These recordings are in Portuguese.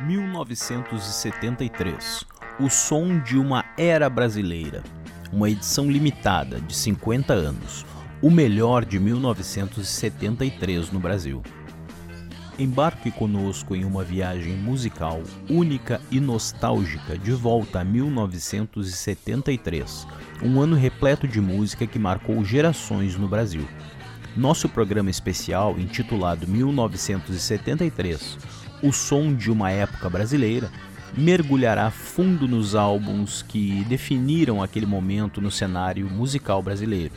1973 O som de uma era brasileira. Uma edição limitada de 50 anos. O melhor de 1973 no Brasil. Embarque conosco em uma viagem musical única e nostálgica de volta a 1973, um ano repleto de música que marcou gerações no Brasil. Nosso programa especial, intitulado 1973 O Som de uma Época Brasileira, mergulhará fundo nos álbuns que definiram aquele momento no cenário musical brasileiro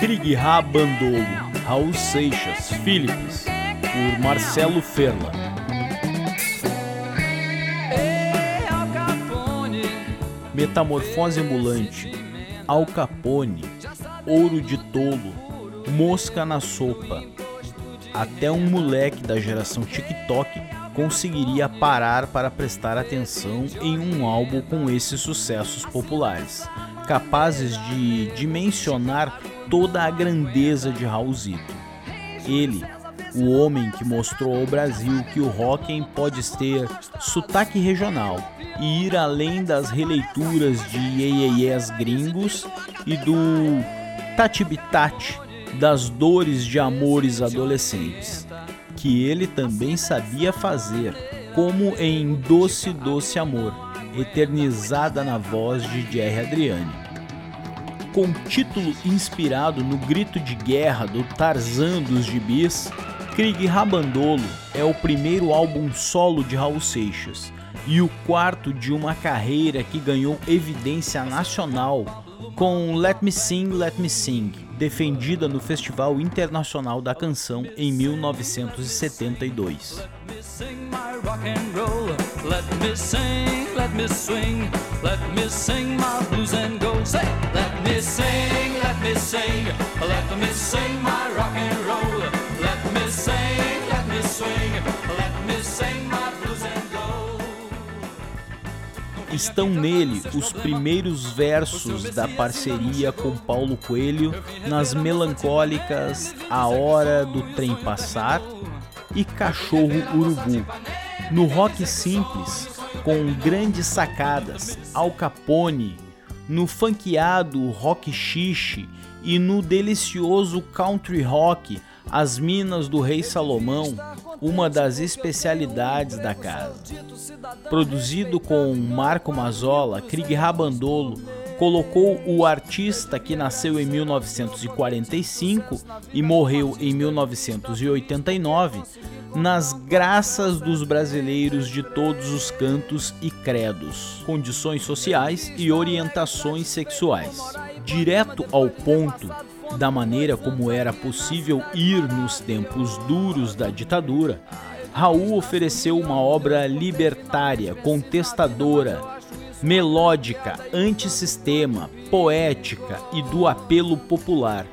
Krieg Rabandolo, Raul Seixas, Philips, por Marcelo Ferla. Metamorfose Ambulante, Al Capone, Ouro de Tolo, Mosca na Sopa. Até um moleque da geração TikTok conseguiria parar para prestar atenção em um álbum com esses sucessos populares, capazes de dimensionar toda a grandeza de Raulzito. Ele, o homem que mostrou ao Brasil que o rock pode ter sotaque regional e ir além das releituras de ieieiés gringos e do tatibitate das dores de amores adolescentes, que ele também sabia fazer, como em Doce Doce Amor, eternizada na voz de Jerry Adriani. Com título inspirado no grito de guerra do Tarzan dos gibis, Krieg Rabandolo é o primeiro álbum solo de Raul Seixas e o quarto de uma carreira que ganhou evidência nacional com Let Me Sing, Let Me Sing, defendida no Festival Internacional da Canção em 1972. Estão nele os primeiros versos da parceria com Paulo Coelho nas melancólicas A Hora do Trem Passar e Cachorro Urubu. No rock simples, com grandes sacadas, Al Capone, no funkeado rock chiche e no delicioso country rock, as Minas do Rei Salomão, uma das especialidades da casa. Produzido com Marco Mazzola, Krieg Rabandolo colocou o artista que nasceu em 1945 e morreu em 1989 nas graças dos brasileiros de todos os cantos e credos, condições sociais e orientações sexuais. Direto ao ponto, da maneira como era possível ir nos tempos duros da ditadura, Raul ofereceu uma obra libertária, contestadora, melódica, antissistema, poética e do apelo popular,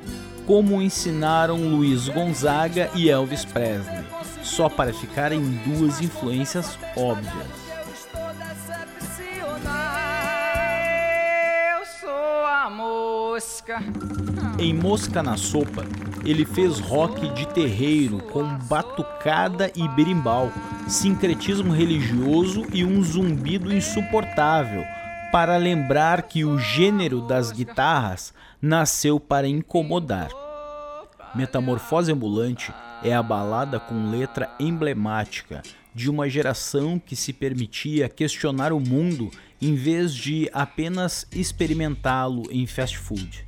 como ensinaram Luiz Gonzaga e Elvis Presley só para ficar em duas influências óbvias. Em Mosca na Sopa, ele fez rock de terreiro com batucada e berimbau, sincretismo religioso e um zumbido insuportável, para lembrar que o gênero das guitarras nasceu para incomodar. Metamorfose Ambulante é a balada com letra emblemática de uma geração que se permitia questionar o mundo em vez de apenas experimentá-lo em fast food.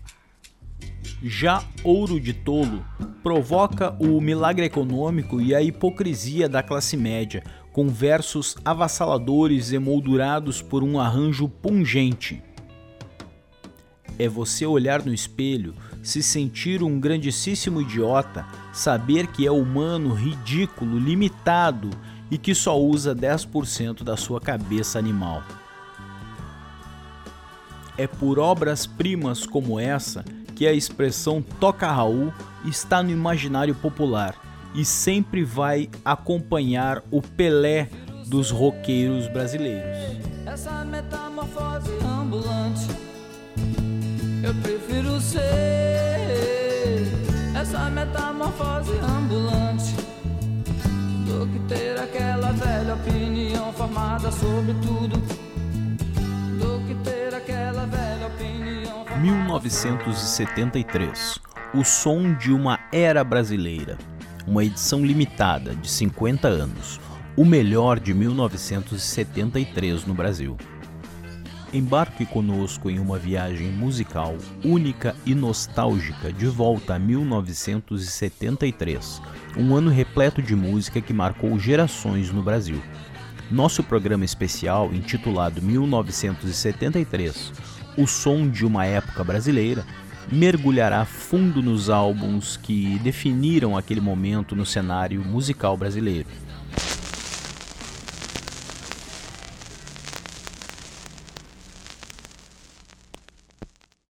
Já Ouro de Tolo provoca o milagre econômico e a hipocrisia da classe média, com versos avassaladores emoldurados por um arranjo pungente. É você olhar no espelho se sentir um grandíssimo idiota, saber que é humano, ridículo, limitado e que só usa 10% da sua cabeça animal. É por obras-primas como essa que a expressão toca Raul está no imaginário popular e sempre vai acompanhar o Pelé dos roqueiros brasileiros. Essa metamorfose ambulante, eu prefiro ser essa metamorfose ambulante do que ter aquela velha opinião formada sobre tudo. Do que ter aquela velha opinião. 1973 O som de uma era brasileira. Uma edição limitada de 50 anos. O melhor de 1973 no Brasil. Embarque conosco em uma viagem musical única e nostálgica de volta a 1973, um ano repleto de música que marcou gerações no Brasil. Nosso programa especial, intitulado 1973 O Som de uma Época Brasileira, mergulhará fundo nos álbuns que definiram aquele momento no cenário musical brasileiro